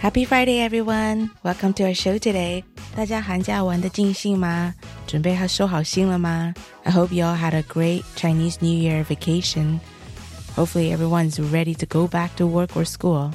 Happy Friday, everyone! Welcome to our show today. 大家寒假玩的尽兴吗？准备好收好心了吗？I hope you all had a great Chinese New Year vacation. Hopefully, everyone's ready to go back to work or school.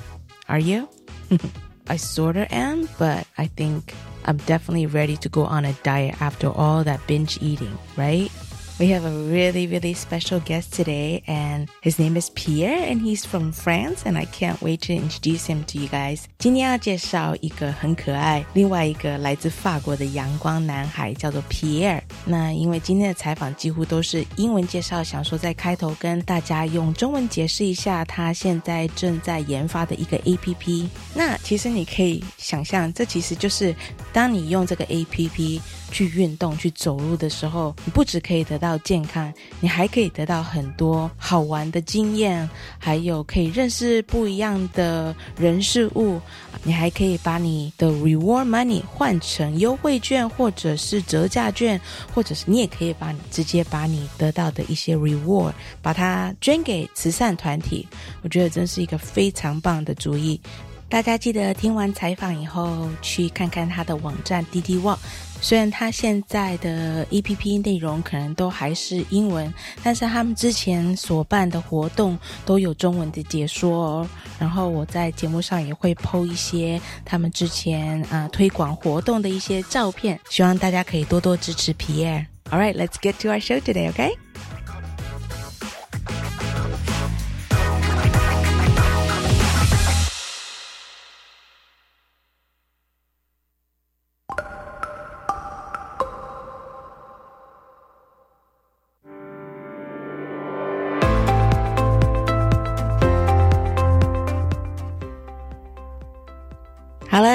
Are you? I sorta am, but I think I'm definitely ready to go on a diet after all that binge eating, right? We have a really, really special guest today, and his name is Pierre, and he's from France, and I can't wait to introduce him to you guys. 今天要介绍一个很可爱，另外一个来自法国的阳光男孩，叫做 Pierre。那因为今天的采访几乎都是英文介绍，想说在开头跟大家用中文解释一下他现在正在研发的一个 APP。那其实你可以想象，这其实就是当你用这个 APP 去运动、去走路的时候，你不只可以得到健康，你还可以得到很多好玩的经验，还有可以认识不一样的人事物。你还可以把你的 reward money 换成优惠券，或者是折价券，或者是你也可以把你直接把你得到的一些 reward 把它捐给慈善团体。我觉得真是一个非常棒的主意。大家记得听完采访以后去看看他的网站滴滴网。虽然他现在的 APP 内容可能都还是英文，但是他们之前所办的活动都有中文的解说哦。然后我在节目上也会 PO 一些他们之前啊推广活动的一些照片，希望大家可以多多支持皮耶。All right, let's get to our show today, okay?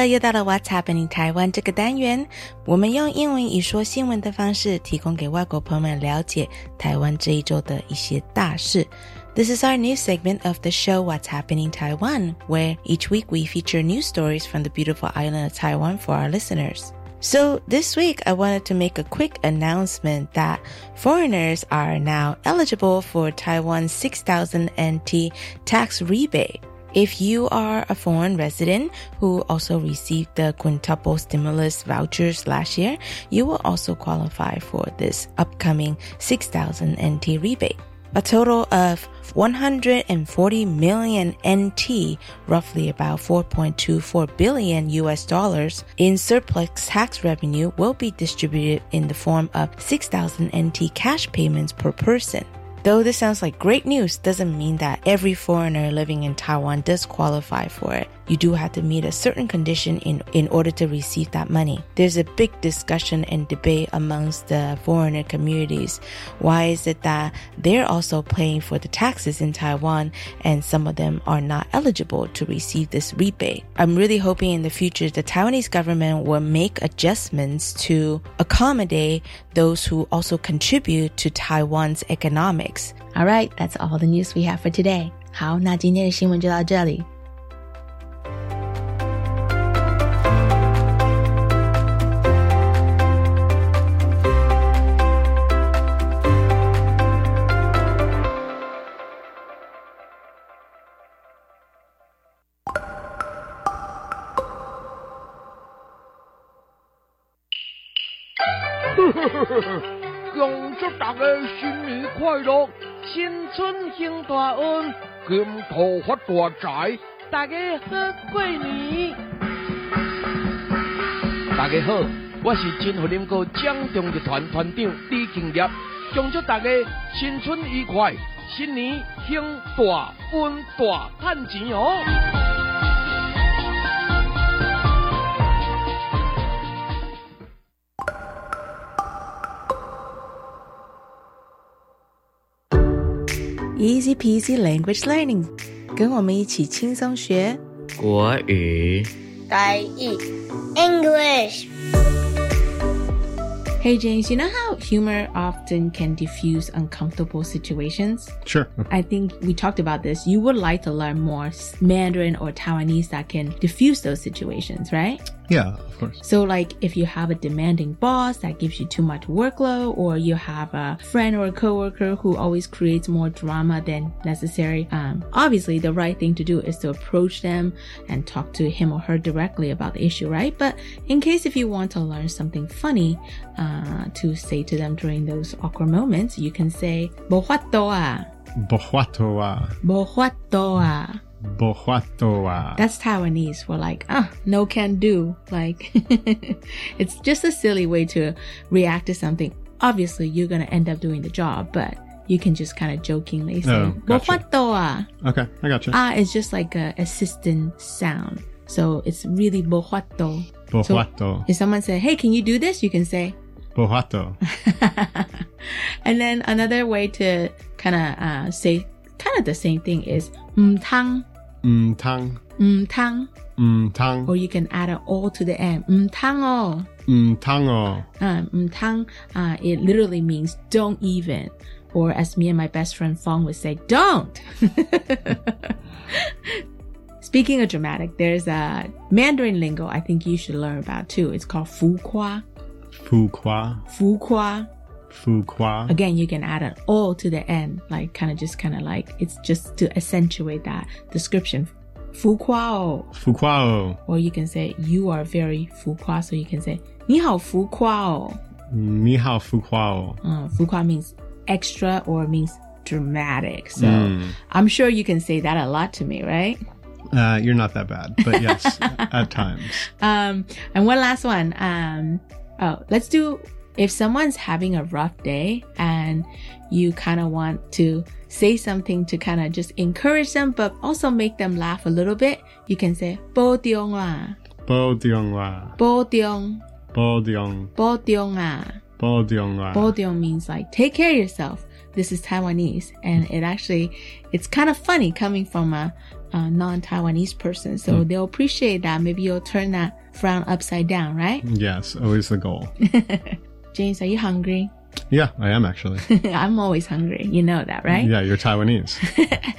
了，又到了 What's Happening 台湾这个单元，我们用英文以说新闻的方式，提供给外国朋友们了解台湾这一周的一些大事。This is our new segment of the show What's Happening Taiwan, where each week we feature news stories from the beautiful island of Taiwan for our listeners. So this week I wanted to make a quick announcement that foreigners are now eligible for Taiwan's 6000 NT tax rebate. If you are a foreign resident who also received the quintuple stimulus vouchers last year, you will also qualify for this upcoming 6,000 NT rebate. A total of 140 million NT, roughly about 4.24 billion US dollars in surplus tax revenue will be distributed in the form of 6,000 NT cash payments per person. Though this sounds like great news, doesn't mean that every foreigner living in Taiwan does qualify for it You do have to meet a certain condition in, in order to receive that money. There's a big discussion and debate amongst the foreigner communities. Why is it that they're also paying for the taxes in Taiwan and some of them are not eligible to receive this rebate? I'm really hoping in the future the Taiwanese government will make adjustments to accommodate those who also contribute to Taiwan's economics. All right, that's all the news we have for today. 好，那今天的新闻就到这里。 恭祝大家新年快乐，新春兴大运，金兔发大财，大家好过年。大家好，我是真福林哥江中集团团长李敬业，恭祝大家新春愉快，新年兴大运大赚钱哦！Easy peasy language learning，跟我们一起轻松学。国语、台语 English Hey James, you know how humor often can diffuse uncomfortable situations? Sure. I think we talked about this. You would like to learn more Mandarin or Taiwanese that can diffuse those situations, right? Yeah, of course. So, like, if you have a demanding boss that gives you too much workload, or you have a friend or a coworker who always creates more drama than necessary, um, obviously the right thing to do is to approach them and talk to him or her directly about the issue, right? But in case if you want to learn something funny uh, to say to them during those awkward moments, you can say "Bohatoa, Bohuatoa. Bohatoa." That's Taiwanese for like, ah, no can do. Like, it's just a silly way to react to something. Obviously, you're going to end up doing the job, but you can just kind of jokingly say, Oh, gotcha. "Bohwatoa." Okay, I gotcha. Ah is just like a assistant sound. So it's really bohwato. Bohuato. If someone say, hey, can you do this? You can say, Bohuato. and then another way to kind of uh, say kind of the same thing is mtang, Mm tang. mtang. Mm tang. or you can add an o to the end. Mtango. Mm tango. Uh, mtang, uh, it literally means don't even. Or as me and my best friend Fong would say, don't. Speaking of dramatic, there's a Mandarin lingo I think you should learn about too. It's called fu kwa. Fu qua. Fu kwa. Fu Again, you can add an O to the end, like kind of just kind of like it's just to accentuate that description. Fu Kuao. Kuao. Or you can say you are very Fu Kua. So you can say Ni Hao Fu Hao Fu Uh, fu Kua means extra or means dramatic. So mm. I'm sure you can say that a lot to me, right? Uh, you're not that bad, but yes, at times. Um, and one last one. Um, oh, let's do if someone's having a rough day and you kind of want to say something to kind of just encourage them, but also make them laugh a little bit, you can say bo diong la, Bo diong la. bo diong, Bo diong. bo diong la. Bo diong la. Bodiong means like take care of yourself. This is Taiwanese, and it actually it's kind of funny coming from a, a non-Taiwanese person. So mm. they'll appreciate that. Maybe you'll turn that frown upside down, right? Yes, always the goal. James, are you hungry? Yeah, I am actually. I'm always hungry. You know that, right? Yeah, you're Taiwanese.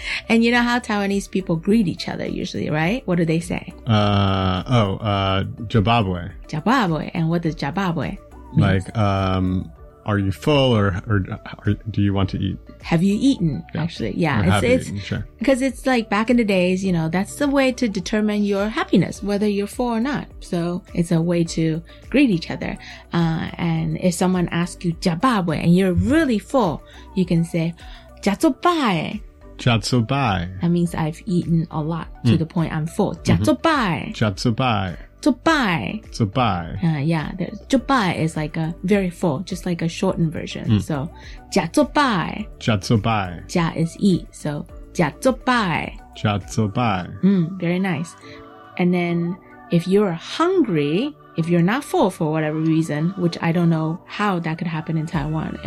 And you know how Taiwanese people greet each other usually, right? What do they say? Uh, oh, uh, Jababwe. Jababwe. And what does Jababwe? mean? Like, um, are you full or, or, or do you want to eat? Have you eaten? Yeah. Actually, yeah. Or it's it's eaten? Sure. because it's like back in the days, you know, that's the way to determine your happiness, whether you're full or not. So it's a way to greet each other. Uh, and if someone asks you Jababwe and you're really full, you can say Jatsobae. Jatsubai. That means I've eaten a lot to the point I'm full. Jatsobae. Jatsubai. Zobai. Zubai. Uh, yeah, there's Zobai is like a very full, just like a shortened version. So, 假做拜, Jatsubai. 假 is eat. So, 假做拜. Jatsubai. Mm, very nice. And then if you're hungry, if you're not full for whatever reason, which I don't know how that could happen in Taiwan.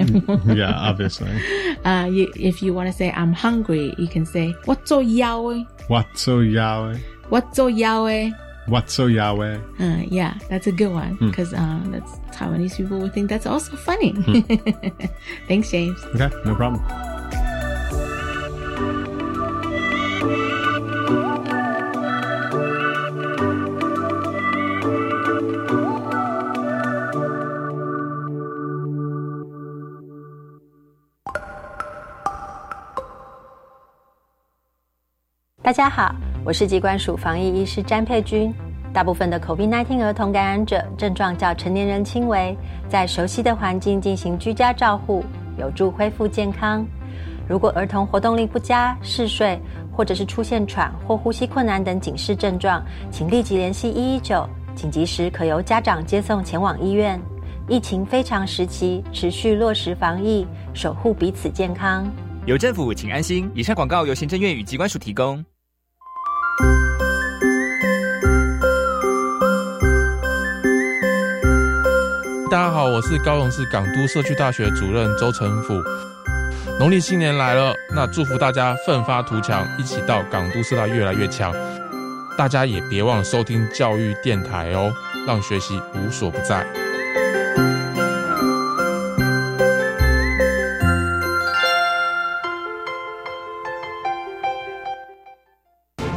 Yeah, obviously. uh, you, if you want to say I'm hungry, you can say 我做腰诶, Watso Yahweh. 我做腰 What's so Yahweh? Uh, yeah, that's a good one hmm. because mm. Uh, how that's Taiwanese people would think that's also funny. Mm. Thanks, James. Okay, no problem. Hello. 我是疾管署防疫医师詹佩君。大部分的 COVID-19 儿童感染者症状较成年人轻微，在熟悉的环境进行居家照护，有助恢复健康。如果儿童活动力不佳、嗜睡或者是出现喘或呼吸困难等警示症状，请立即联系一一九，紧急时可由家长接送前往医院。疫情非常时期，持续落实防疫，守护彼此健康。有政府，请安心。以上广告由行政院与机关署提供。大家好，我是高雄市港都社区大学主任周成甫。农历新年来了，那祝福大家奋发图强，一起到港都社大越来越强。大家也别忘了收听教育电台哦，让学习无所不在。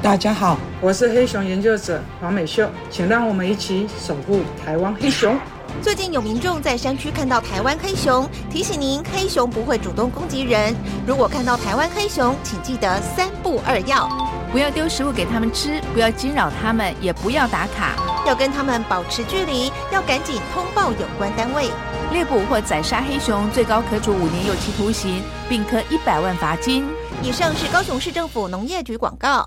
大家好，我是黑熊研究者黄美秀，请让我们一起守护台湾黑熊。最近有民众在山区看到台湾黑熊，提醒您，黑熊不会主动攻击人。如果看到台湾黑熊，请记得三不二要：不要丢食物给他们吃，不要惊扰他们，也不要打卡，要跟他们保持距离，要赶紧通报有关单位。猎捕或宰杀黑熊，最高可处五年有期徒刑，并科一百万罚金。以上是高雄市政府农业局广告。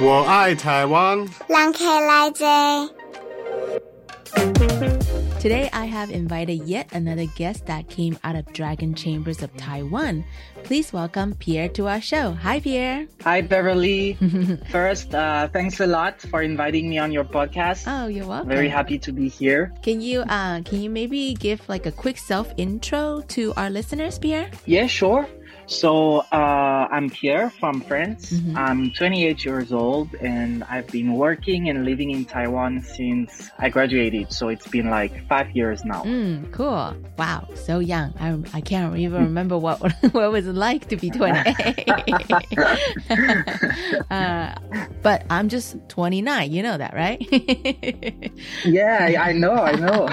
我爱台湾。让开来者。 Today, I have invited yet another guest that came out of Dragon Chambers of Taiwan. Please welcome Pierre to our show. Hi, Pierre. Hi, Beverly. First, uh, thanks a lot for inviting me on your podcast. Oh, you're welcome. Very happy to be here. Can you uh, can you maybe give like a quick self intro to our listeners, Pierre? Yeah, sure. So uh, I'm Pierre from France. Mm-hmm. I'm 28 years old and I've been working and living in Taiwan since I graduated. So it's been like five years now. Mm, cool. Wow, so young. I, I can't even remember what what was like to be 28. uh, but I'm just 29. You know that, right? yeah, I know, I know.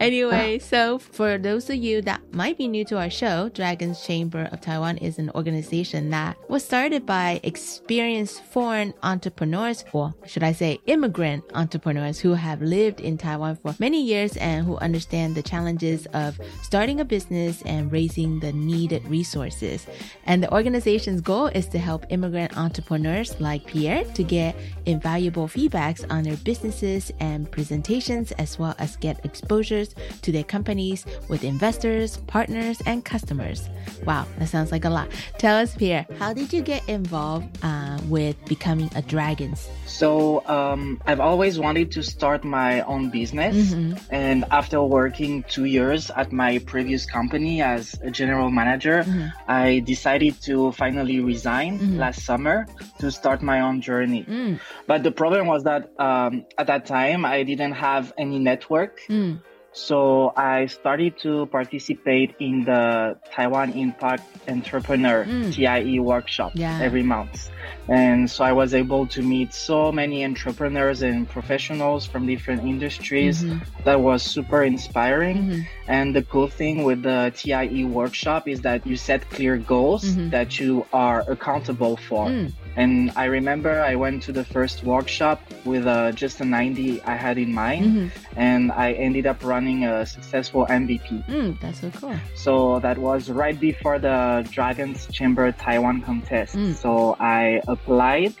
anyway, so for those of you that might be new to our show, Dragon's Chamber of Taiwan is an organization that was started by experienced foreign entrepreneurs, or should I say immigrant entrepreneurs who have lived in Taiwan for many years and who understand the challenges of starting a business and raising the needed resources. And the organization's goal is to help immigrant entrepreneurs like Pierre to get invaluable feedbacks on their businesses and presentations, as well as get exposures to their companies with investors, partners, and customers. Wow, that sounds like a lot. Tell us, Pierre, how did you get involved uh, with becoming a dragons? So um, I've always wanted to start my own business, Mhm. and after working two years at my previous company as a general manager, Mhm. I decided to finally resign Mhm. last summer to start my own journey. Mm, But the problem was that um, at that time I didn't have any network. mm, So I started to participate in the Taiwan Impact Entrepreneur Mm. TIE workshop Yeah. every month. And so I was able to meet so many entrepreneurs and professionals from different industries. Mhm. That was super inspiring. Mhm. And the cool thing with the TIE workshop is that you set clear goals Mhm. that you are accountable for. Mm. And I remember I went to the first workshop with uh, just a 90 I had in mind, Mhm. and I ended up running a successful MVP. Mm, that's so cool. So that was right before the Dragons Chamber Taiwan contest. Mm. So I applied.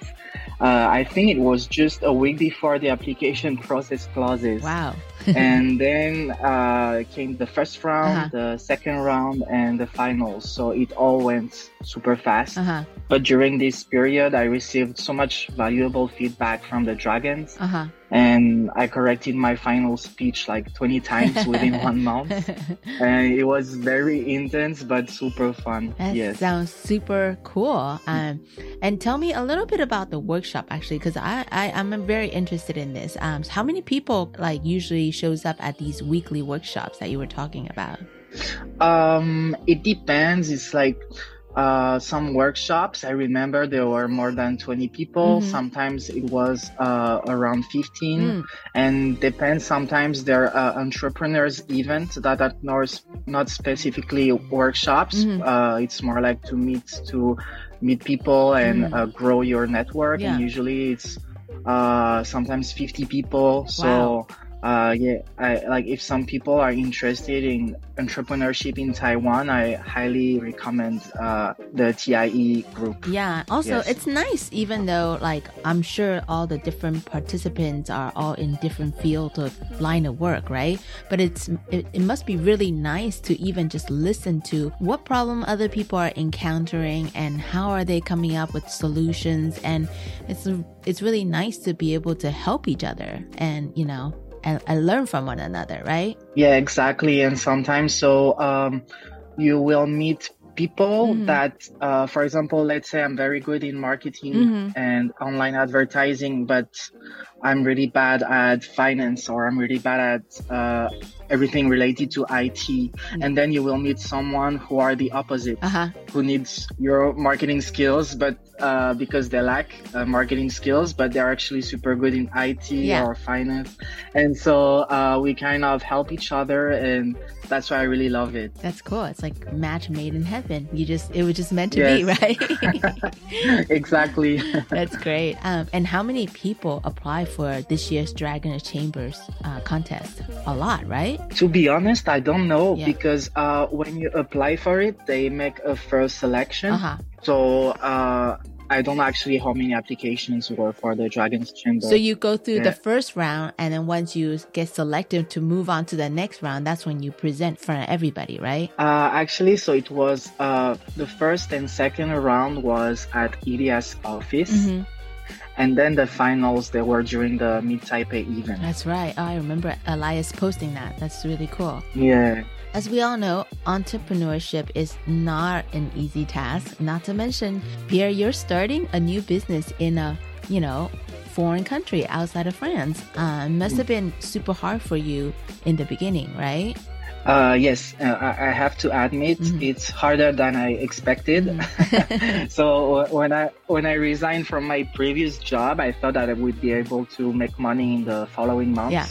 uh, I think it was just a week before the application process closes. Wow. and then uh, came the first round, Uh-huh. the second round, and the finals. So it all went super fast. Uh-huh. But during this period, I received so much valuable feedback from the Dragons. Uh-huh. And I corrected my final speech like 20 times within one month. And it was very intense, but super fun. That yes. sounds super cool. Um, and tell me a little bit about the workshop actually, because I, I I'm very interested in this. Um, how many people like usually shows up at these weekly workshops that you were talking about? Um, it depends. It's like uh, some workshops. I remember there were more than 20 people. Mhm. Sometimes it was uh, around 15. Mm. And depends. Sometimes there are entrepreneurs events that are not, not specifically workshops. Mhm. Uh, it's more like to meet to meet people and Mm. uh, grow your network. Yeah. And usually it's uh, sometimes 50 people. So Wow. Uh, yeah, I, like if some people are interested in entrepreneurship in Taiwan, I highly recommend uh, the TIE group. Yeah. Also, Yes. it's nice, even though like I'm sure all the different participants are all in different fields of line of work, right? But it's it, it must be really nice to even just listen to what problem other people are encountering and how are they coming up with solutions. And it's it's really nice to be able to help each other and you know and, and learn from one another, right? Yeah, exactly. And sometimes so um, you will meet people Mhm. that, uh, for example, let's say I'm very good in marketing Mhm. and online advertising, but I'm really bad at finance or I'm really bad at uh, everything related to IT. And then you will meet someone who are the opposite, Uh-huh. who needs your marketing skills, but uh, because they lack uh, marketing skills, but they're actually super good in IT Yeah. or finance. And so uh, we kind of help each other, and that's why I really love it. That's cool. It's like match made in heaven. You just it was just meant to be, right? exactly. That's great. Um, and how many people apply for this year's Dragon of Chambers uh, contest? A lot, right? To be honest, I don't know Yeah. because uh, when you apply for it, they make a first selection. Uh-huh. So uh, I don't actually how many applications were for the Dragon's Chamber. So you go through Yeah. the first round, and then once you get selected to move on to the next round, that's when you present for everybody, right? Uh, actually, so it was uh, the first and second round was at Elias office, Mhm. And then the finals they were during the Meet Taipei event. That's right. Oh, I remember Elias posting that. That's really cool. Yeah. As we all know, entrepreneurship is not an easy task. Not to mention, Pierre, you're starting a new business in a, you know, foreign country outside of France. Uh, must have been super hard for you in the beginning, right? Uh, yes, uh, I, have to admit Mm-hmm. it's harder than I expected. so when I when I resigned from my previous job, I thought that I would be able to make money in the following months. Yeah.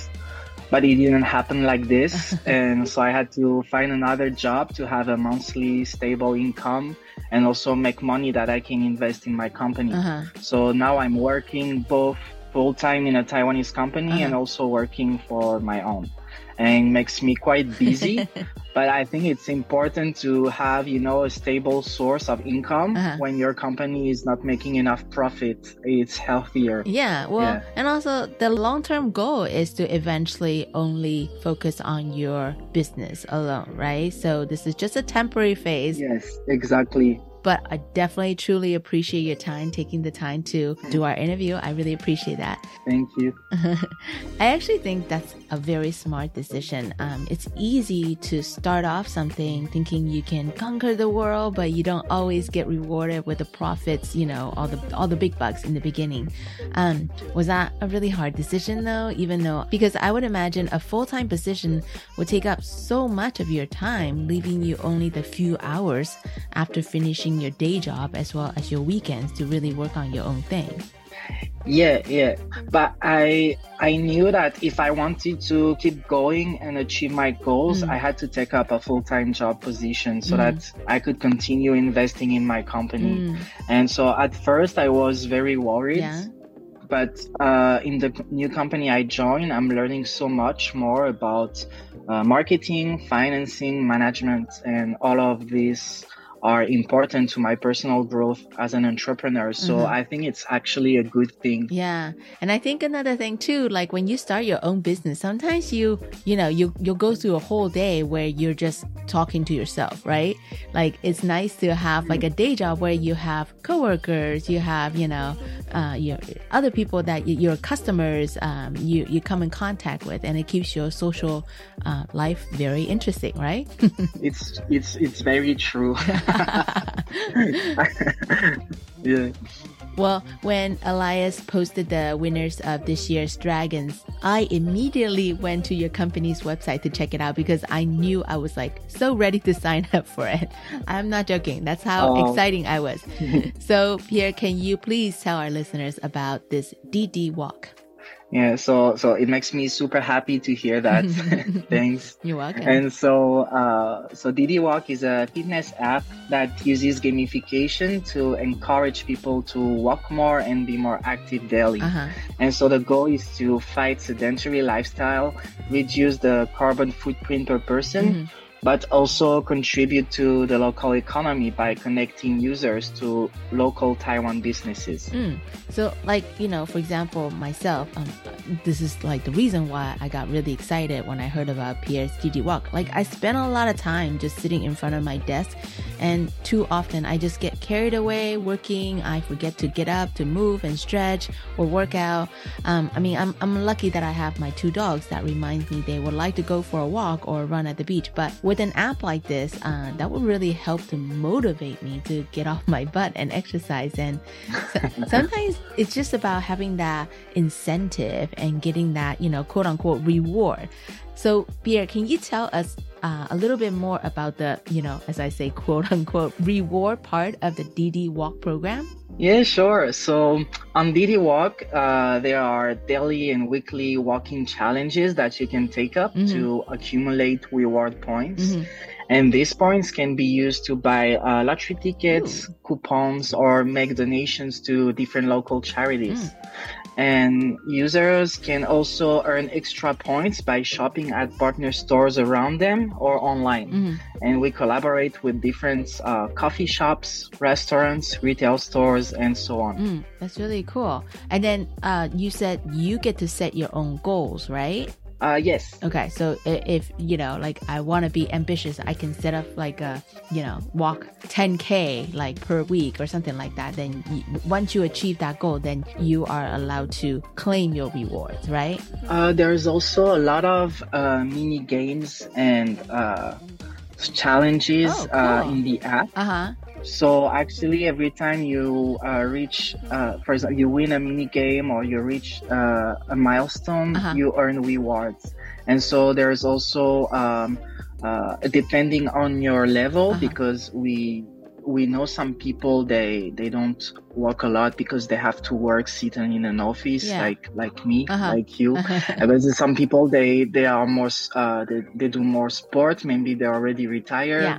But it didn't happen like this, and so I had to find another job to have a monthly stable income and also make money that I can invest in my company. Uh-huh. So now I'm working both full time in a Taiwanese company Uh-huh. and also working for my own. And makes me quite busy. but I think it's important to have, you know, a stable source of income Uh-huh. when your company is not making enough profit. It's healthier. Yeah, well, Yeah. and also the long term goal is to eventually only focus on your business alone, right? So this is just a temporary phase. Yes, exactly. But I definitely truly appreciate your time, taking the time to do our interview. I really appreciate that. Thank you. I actually think that's a very smart decision. Um, it's easy to start off something thinking you can conquer the world, but you don't always get rewarded with the profits. You know, all the all the big bucks in the beginning. Um, was that a really hard decision though? Even though because I would imagine a full time position would take up so much of your time, leaving you only the few hours after finishing your day job as well as your weekends to really work on your own thing. Yeah, yeah. But I I knew that if I wanted to keep going and achieve my goals, Mm. I had to take up a full-time job position so Mm. that I could continue investing in my company. Mm. And so at first I was very worried. Yeah. But uh, in the new company I joined, I'm learning so much more about uh, marketing, financing, management, and all of these are important to my personal growth as an entrepreneur. So Mhm. I think it's actually a good thing. Yeah. And I think another thing too, like when you start your own business, sometimes you, you know, you, you'll go through a whole day where you're just talking to yourself, right? Like it's nice to have like a day job where you have coworkers, you have, you know, uh, your other people that your customers, um, you, you come in contact with and it keeps your social, uh, life very interesting, right? It's it's it's very true. yeah. Well, when Elias posted the winners of this year's Dragons, I immediately went to your company's website to check it out because I knew I was like so ready to sign up for it. I'm not joking. That's how Oh. exciting I was. so, Pierre, can you please tell our listeners about this DD walk? Yeah, so so it makes me super happy to hear that. Thanks. You're welcome. And so uh, so DD Walk is a fitness app that uses gamification to encourage people to walk more and be more active daily. Uh-huh. And so the goal is to fight sedentary lifestyle, reduce the carbon footprint per person, Mm-hmm. But also contribute to the local economy by connecting users to local Taiwan businesses. Mm. So, like, you know, for example, myself, um, this is like the reason why I got really excited when I heard about Pierre's Walk. Like, I spend a lot of time just sitting in front of my desk, and too often I just get carried away working. I forget to get up, to move and stretch or work out. Um, I mean, I'm, I'm lucky that I have my two dogs that remind me they would like to go for a walk or run at the beach. But with an app like this, uh, that would really help to motivate me to get off my butt and exercise. And so- sometimes it's just about having that incentive and getting that, you know, quote unquote reward. So, Pierre, can you tell us uh, a little bit more about the, you know, as I say, quote unquote reward part of the DD Walk program? Yeah, sure. So on DD Walk, uh, there are daily and weekly walking challenges that you can take up Mhm. to accumulate reward points. Mhm. And these points can be used to buy uh, lottery tickets, coupons, or make donations to different local charities. And users can also earn extra points by shopping at partner stores around them or online. Mhm. And we collaborate with different uh, coffee shops, restaurants, retail stores, and so on. Mm, that's really cool. And then uh, you said you get to set your own goals, right? Uh, yes. Okay, so if you know, like, I want to be ambitious, I can set up like a, you know, walk 10k like per week or something like that. Then you, once you achieve that goal, then you are allowed to claim your rewards, right? Uh, there's also a lot of uh, mini games and uh, challenges Oh, uh, cool. in the app. Uh huh. So actually, every time you uh, reach, uh, for example, you win a mini game or you reach uh, a milestone, Uh-huh. you earn rewards. And so there's also um, uh, depending on your level, Uh-huh. because we we know some people they they don't work a lot because they have to work sitting in an office Yeah. like like me Uh-huh. like you but there's some people they they are more uh they, they do more sport maybe they're already retired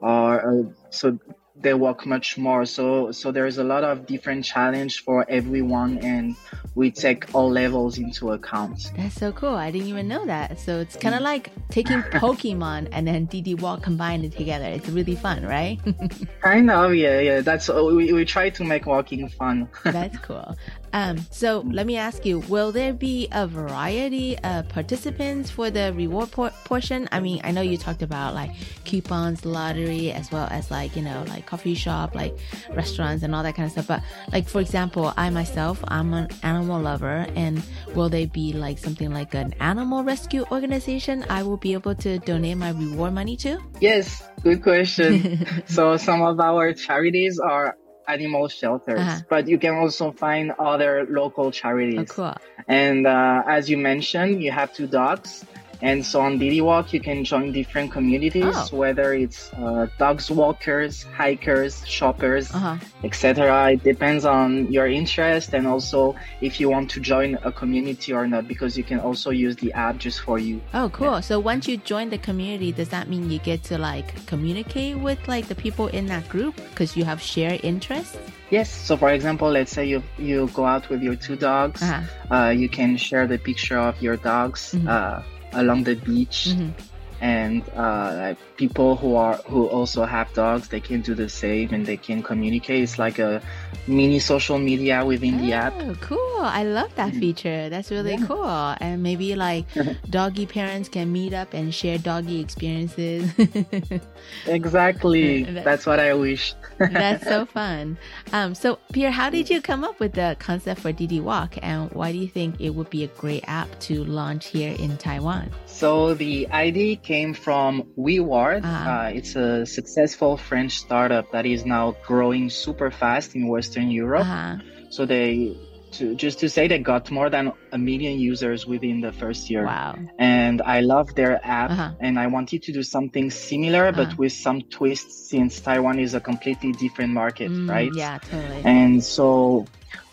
or uh, so they work much more so so there's a lot of different challenge for everyone and we take all levels into account That's so cool. I didn't even know that. So it's kind of like taking Pokemon and then DD Walk combined together. It's really fun, right? kind of yeah yeah that's uh, we, we try to make walking fun That's cool. Um, so let me ask you, will there be a variety of participants for the reward por- portion? I mean, I know you talked about like coupons, lottery, as well as like, you know, like coffee shop, like restaurants and all that kind of stuff. But like, for example, I myself, I'm an animal lover and will they be like something like an animal rescue organization I will be able to donate my reward money to? Yes, good question. so some of our charities are animal shelters, Uh-huh. but you can also find other local charities. Oh, cool. And uh, as you mentioned, you have two dogs. And so on DD Walk, you can join different communities, Oh. whether it's uh, dogs walkers, hikers, shoppers, Uh-huh. etc. It depends on your interest and also if you want to join a community or not, because you can also use the app just for you. Oh, cool. So once you join the community, does that mean you get to like communicate with like the people in that group because you have shared interests? Yes. So, for example, let's say you you go out with your two dogs. Uh-huh. Uh, you can share the picture of your dogs Mhm. uh, along the beach. Mhm. And uh, like people who are who also have dogs they can do the same and they can communicate. It's like a mini social media within oh, the app. Cool. I love that mm. feature. That's really yeah. cool. And maybe like doggy parents can meet up and share doggy experiences. Exactly. That's what i wish. That's so fun. Um, so pierre how did you come up with the concept for DD Walk? And why do you think it would be a great app to launch here in taiwan? So the idea came from WeWard. Uh-huh. Uh, it's a successful French startup that is now growing super fast in Western Europe. Uh-huh. So they to just to say they got more than a million users within the first year. Wow. And I love their app uh-huh. and I wanted to do something similar uh-huh. but with some twists since Taiwan is a completely different market, mm, right? Yeah, totally. And so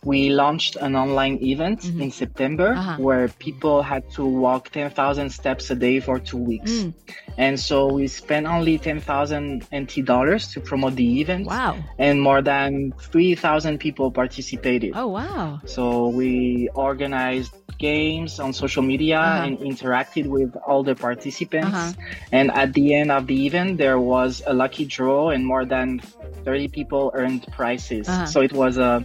we launched an online event mm-hmm. in September uh-huh. where people had to walk 10,000 steps a day for two weeks. Mm. And so we spent only 10,000 NT dollars to promote the event. Wow. And more than 3,000 people participated. Oh, wow. So we organized games on social media uh-huh. and interacted with all the participants. Uh-huh. And at the end of the event, there was a lucky draw and more than 30 people earned prizes. Uh-huh. So it was a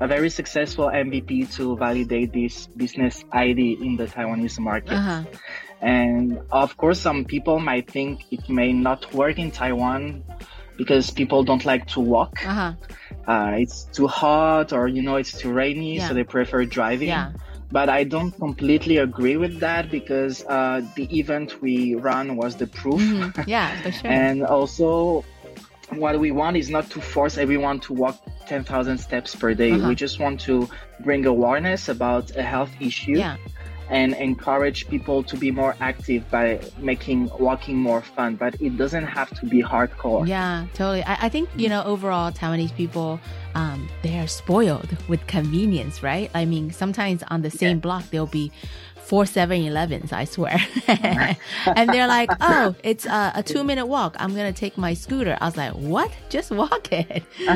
a very successful MVP to validate this business idea in the Taiwanese market. Uh-huh. And of course, some people might think it may not work in Taiwan because people don't like to walk. Uh-huh. Uh, it's too hot or, you know, it's too rainy, yeah. so they prefer driving. Yeah. But I don't completely agree with that because uh, the event we ran was the proof. Mm-hmm. Yeah, for sure. and also, what we want is not to force everyone to walk 10,000 steps per day. Uh-huh. We just want to bring awareness about a health issue. Yeah. And encourage people to be more active by making walking more fun, but it doesn't have to be hardcore. Yeah, totally. I, I think, you know, overall, Taiwanese people, um, they are spoiled with convenience, right? I mean, sometimes on the same yeah. block, there'll be four 7-Elevens, I swear. and they're like, oh, it's a, a, two minute walk. I'm going to take my scooter. I was like, what? Just walk it.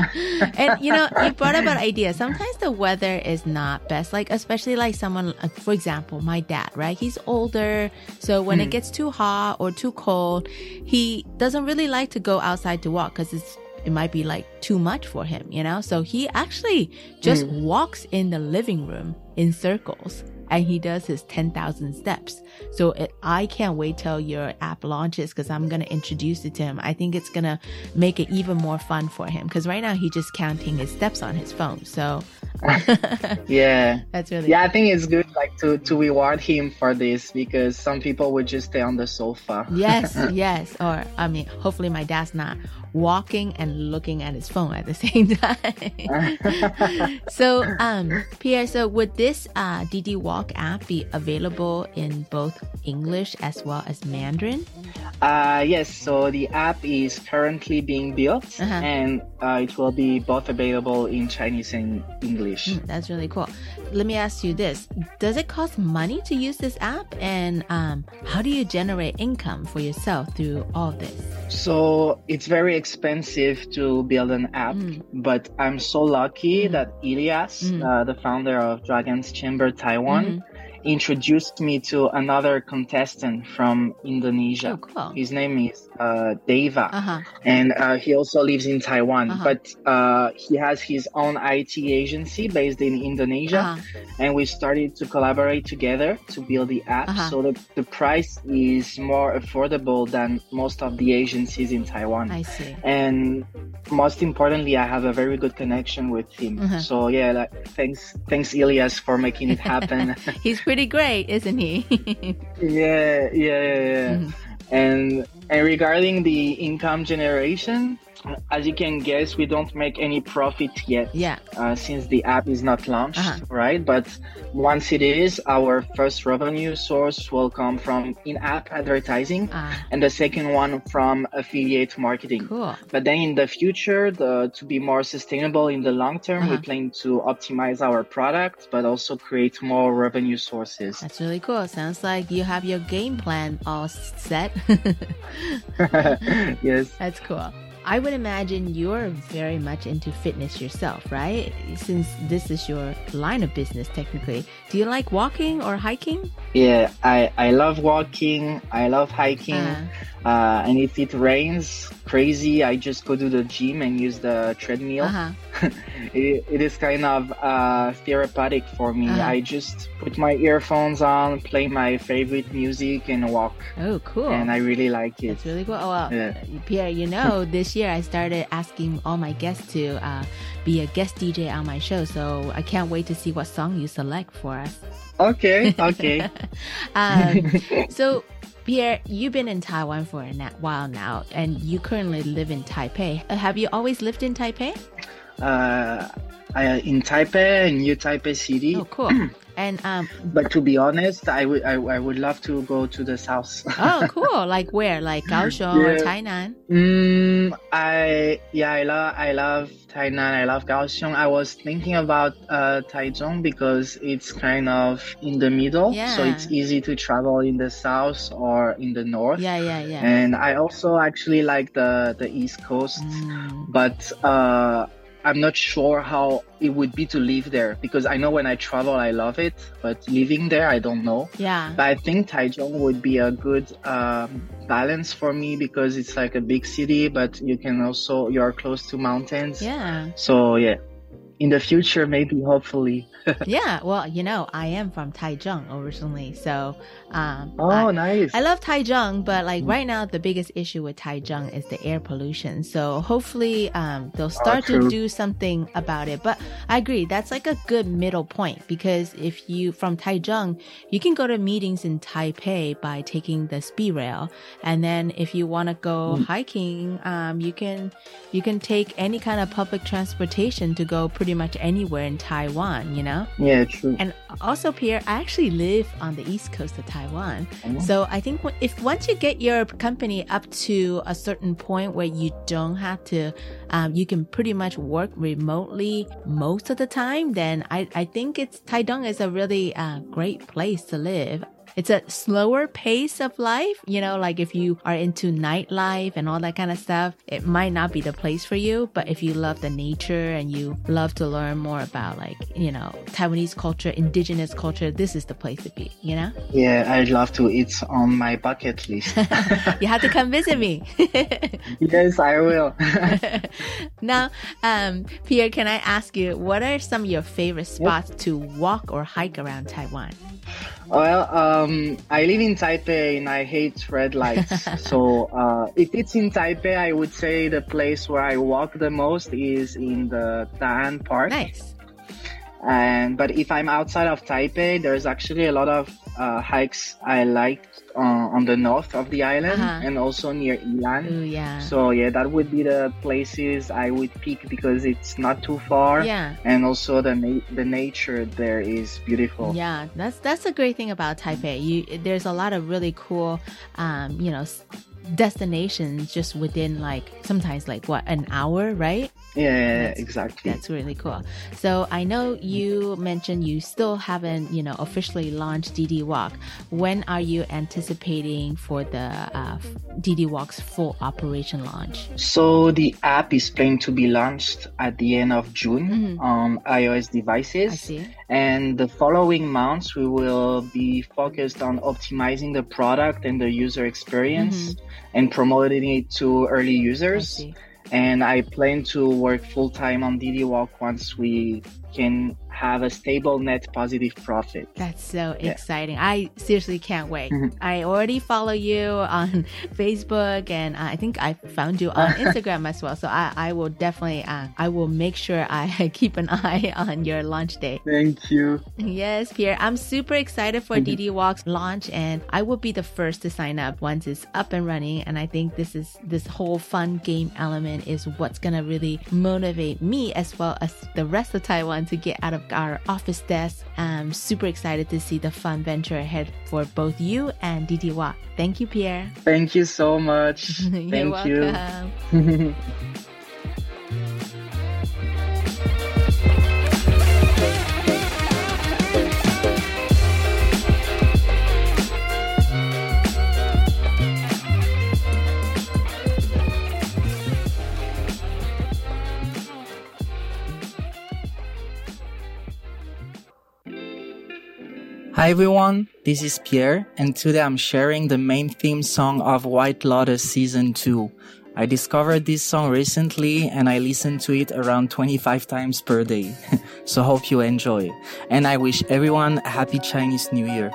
and you know, you brought up an idea. Sometimes the weather is not best. Like, especially like someone, for example, my dad, right? He's older. So when it hmm. gets too hot or too cold, he doesn't really like to go outside to walk because it's it might be like too much for him, you know? So he actually just mm. walks in the living room in circles and he does his 10,000 steps. So it, I can't wait till your app launches because I'm going to introduce it to him. I think it's going to make it even more fun for him because right now he's just counting his steps on his phone. So yeah, that's really yeah. Cool. I think it's good like to to reward him for this because some people would just stay on the sofa. yes, yes. Or I mean, hopefully my dad's not walking and looking at his phone at the same time. so, um, Pierre, so would this uh, DD Walk app be available in both English as well as Mandarin? Uh, yes, so the app is currently being built uh-huh. and uh, it will be both available in Chinese and English. Mm, that's really cool. Let me ask you this Does it cost money to use this app? And um, how do you generate income for yourself through all this? So it's very expensive to build an app, mm. but I'm so lucky mm. that Elias, mm. uh, the founder of Dragon's Chamber Taiwan, mm-hmm introduced me to another contestant from Indonesia. Oh, cool. His name is uh, Deva, uh-huh. and uh, he also lives in Taiwan. Uh-huh. But uh, he has his own IT agency based in Indonesia, uh-huh. and we started to collaborate together to build the app. Uh-huh. So the, the price is more affordable than most of the agencies in Taiwan. I see. And most importantly, I have a very good connection with him. Uh-huh. So yeah, like, thanks, thanks Elias for making it happen. He's pretty great, isn't he? yeah, yeah, yeah. yeah. Mm-hmm. And and regarding the income generation, as you can guess, we don't make any profit yet. Yeah. Uh, since the app is not launched, uh-huh. right? But once it is, our first revenue source will come from in-app advertising, uh. and the second one from affiliate marketing. Cool. But then in the future, the, to be more sustainable in the long term, uh-huh. we plan to optimize our product, but also create more revenue sources. That's really cool. Sounds like you have your game plan all set. yes. That's cool. I would imagine you're very much into fitness yourself, right? Since this is your line of business, technically. Do you like walking or hiking? Yeah, I, I love walking. I love hiking. Uh, uh, and if it rains crazy, I just go to the gym and use the treadmill. Uh-huh. it, it is kind of uh, therapeutic for me. Uh-huh. I just put my earphones on, play my favorite music, and walk. Oh, cool! And I really like it. It's really cool. Oh, well, yeah. Pierre, you know, this year I started asking all my guests to uh, be a guest DJ on my show, so I can't wait to see what song you select for us. Okay, okay. um, so Pierre, you've been in Taiwan for a while now, and you currently live in Taipei. Uh, have you always lived in Taipei? Uh, I, in Taipei, in New Taipei City. Oh, cool. And um, but to be honest, I would I, I would love to go to the south. oh, cool! Like where? Like Kaohsiung yeah. or Tainan? Mm, I yeah, I love I love Tainan. I love Kaohsiung. I was thinking about uh, Taichung because it's kind of in the middle, yeah. so it's easy to travel in the south or in the north. Yeah, yeah, yeah. And I also actually like the the East Coast, mm. but. Uh, I'm not sure how it would be to live there because I know when I travel, I love it, but living there, I don't know. Yeah. But I think Taichung would be a good um, balance for me because it's like a big city, but you can also, you're close to mountains. Yeah. So, yeah in the future, maybe, hopefully. yeah, well, you know, I am from Taichung originally, so um, oh, I, nice. I love Taichung, but like right now, the biggest issue with Taichung is the air pollution. So hopefully, um, they'll oh, start oh, to do something about it. But I agree, that's like a good middle point because if you from Taichung, you can go to meetings in Taipei by taking the speed rail, and then if you want to go mm. hiking, um, you can you can take any kind of public transportation to go pretty much anywhere in Taiwan, you know? Yeah, true. And also, Pierre, I actually live on the east coast of Taiwan. Oh. So I think if once you get your company up to a certain point where you don't have to, um, you can pretty much work remotely most of the time, then I, I think it's Taichung is a really uh, great place to live. It's a slower pace of life. You know, like if you are into nightlife and all that kind of stuff, it might not be the place for you. But if you love the nature and you love to learn more about like, you know, Taiwanese culture, indigenous culture, this is the place to be, you know? Yeah, I'd love to. It's on my bucket list. you have to come visit me. yes, I will. now, um, Pierre, can I ask you, what are some of your favorite spots yep. to walk or hike around Taiwan? Well, um, I live in Taipei and I hate red lights. so uh, if it's in Taipei, I would say the place where I walk the most is in the Da'an Park. Nice. And but if I'm outside of Taipei, there's actually a lot of uh, hikes I like uh, on the north of the island uh-huh. and also near Ilan. Ooh, yeah. So yeah, that would be the places I would pick because it's not too far. Yeah. And also the na- the nature there is beautiful. Yeah, that's that's a great thing about Taipei. You there's a lot of really cool, um, you know, destinations just within like sometimes like what an hour, right? Yeah, that's, exactly. That's really cool. So I know you mentioned you still haven't, you know, officially launched DD Walk. When are you anticipating for the uh, DD Walk's full operation launch? So the app is planned to be launched at the end of June mm-hmm. on iOS devices. And the following months, we will be focused on optimizing the product and the user experience mm-hmm. and promoting it to early users and I plan to work full time on DD Walk once we can have a stable net positive profit. That's so yeah. exciting. I seriously can't wait. Mm-hmm. I already follow you on Facebook and I think I found you on Instagram as well. So I, I will definitely, uh, I will make sure I keep an eye on your launch day. Thank you. Yes, Pierre. I'm super excited for mm-hmm. DD Walk's launch and I will be the first to sign up once it's up and running. And I think this is, this whole fun game element is what's going to really motivate me as well as the rest of Taiwan to get out of our office desk. I'm super excited to see the fun venture ahead for both you and DD Walk. Thank you, Pierre. Thank you so much. Thank you. Hi everyone, this is Pierre, and today I'm sharing the main theme song of White Lotus Season 2. I discovered this song recently and I listen to it around 25 times per day. so hope you enjoy. And I wish everyone a happy Chinese New Year.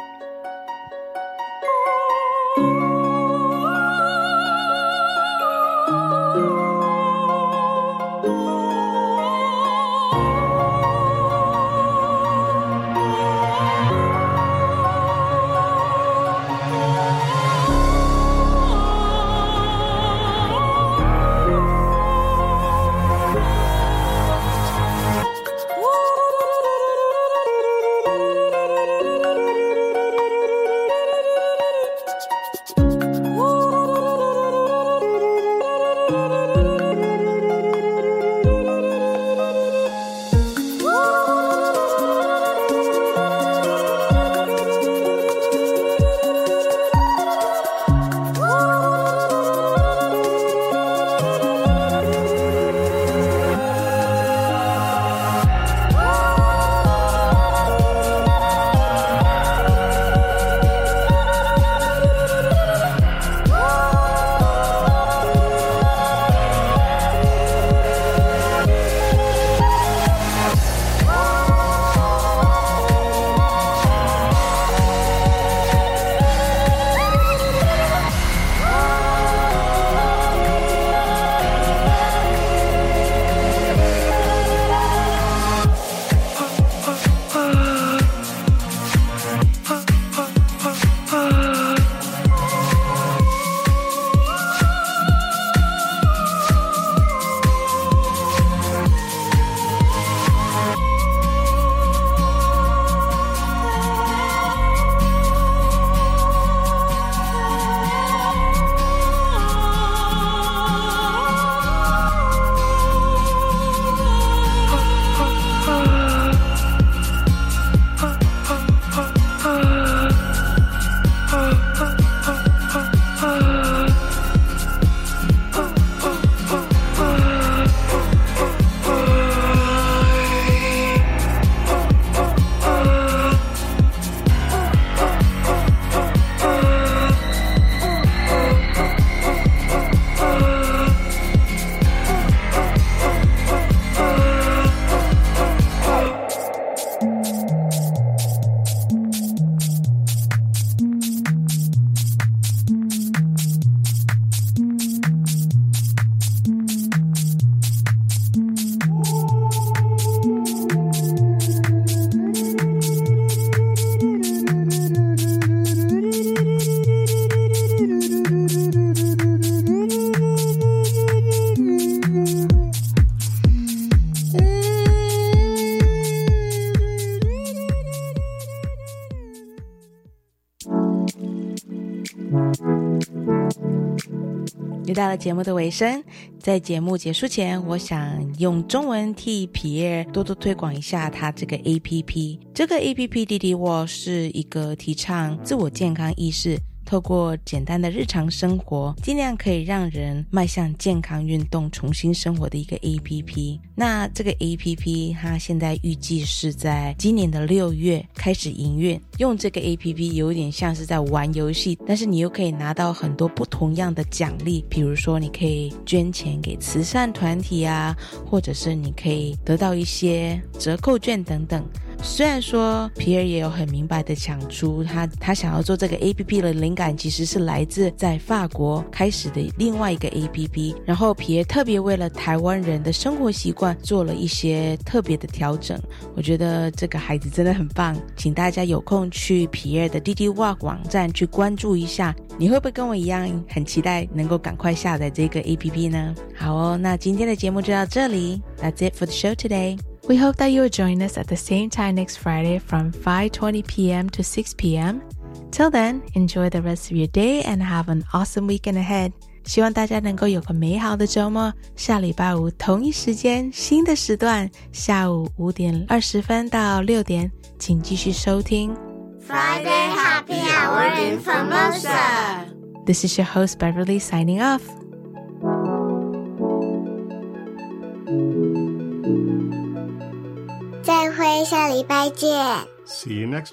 了节目的尾声，在节目结束前，我想用中文替皮耶多多推广一下他这个 A P P。这个 A P P D D w 是一个提倡自我健康意识。透过简单的日常生活，尽量可以让人迈向健康运动、重新生活的一个 A P P。那这个 A P P 它现在预计是在今年的六月开始营运。用这个 A P P 有点像是在玩游戏，但是你又可以拿到很多不同样的奖励，比如说你可以捐钱给慈善团体啊，或者是你可以得到一些折扣券等等。虽然说皮尔也有很明白的讲出，他他想要做这个 A P P 的灵感其实是来自在法国开始的另外一个 A P P，然后皮尔特别为了台湾人的生活习惯做了一些特别的调整。我觉得这个孩子真的很棒，请大家有空去皮尔的滴滴 Walk 网站去关注一下。你会不会跟我一样很期待能够赶快下载这个 A P P 呢？好哦，那今天的节目就到这里。That's it for the show today. We hope that you will join us at the same time next Friday from 5:20 p.m. to 6 p.m. Till then, enjoy the rest of your day and have an awesome weekend ahead. 希望大家能够有个美好的周末。下礼拜五同一时间，新的时段，下午五点二十分到六点，请继续收听 Friday Happy Hour in Formosa. This is your host Beverly signing off. 再会，下礼拜见。 See you next week.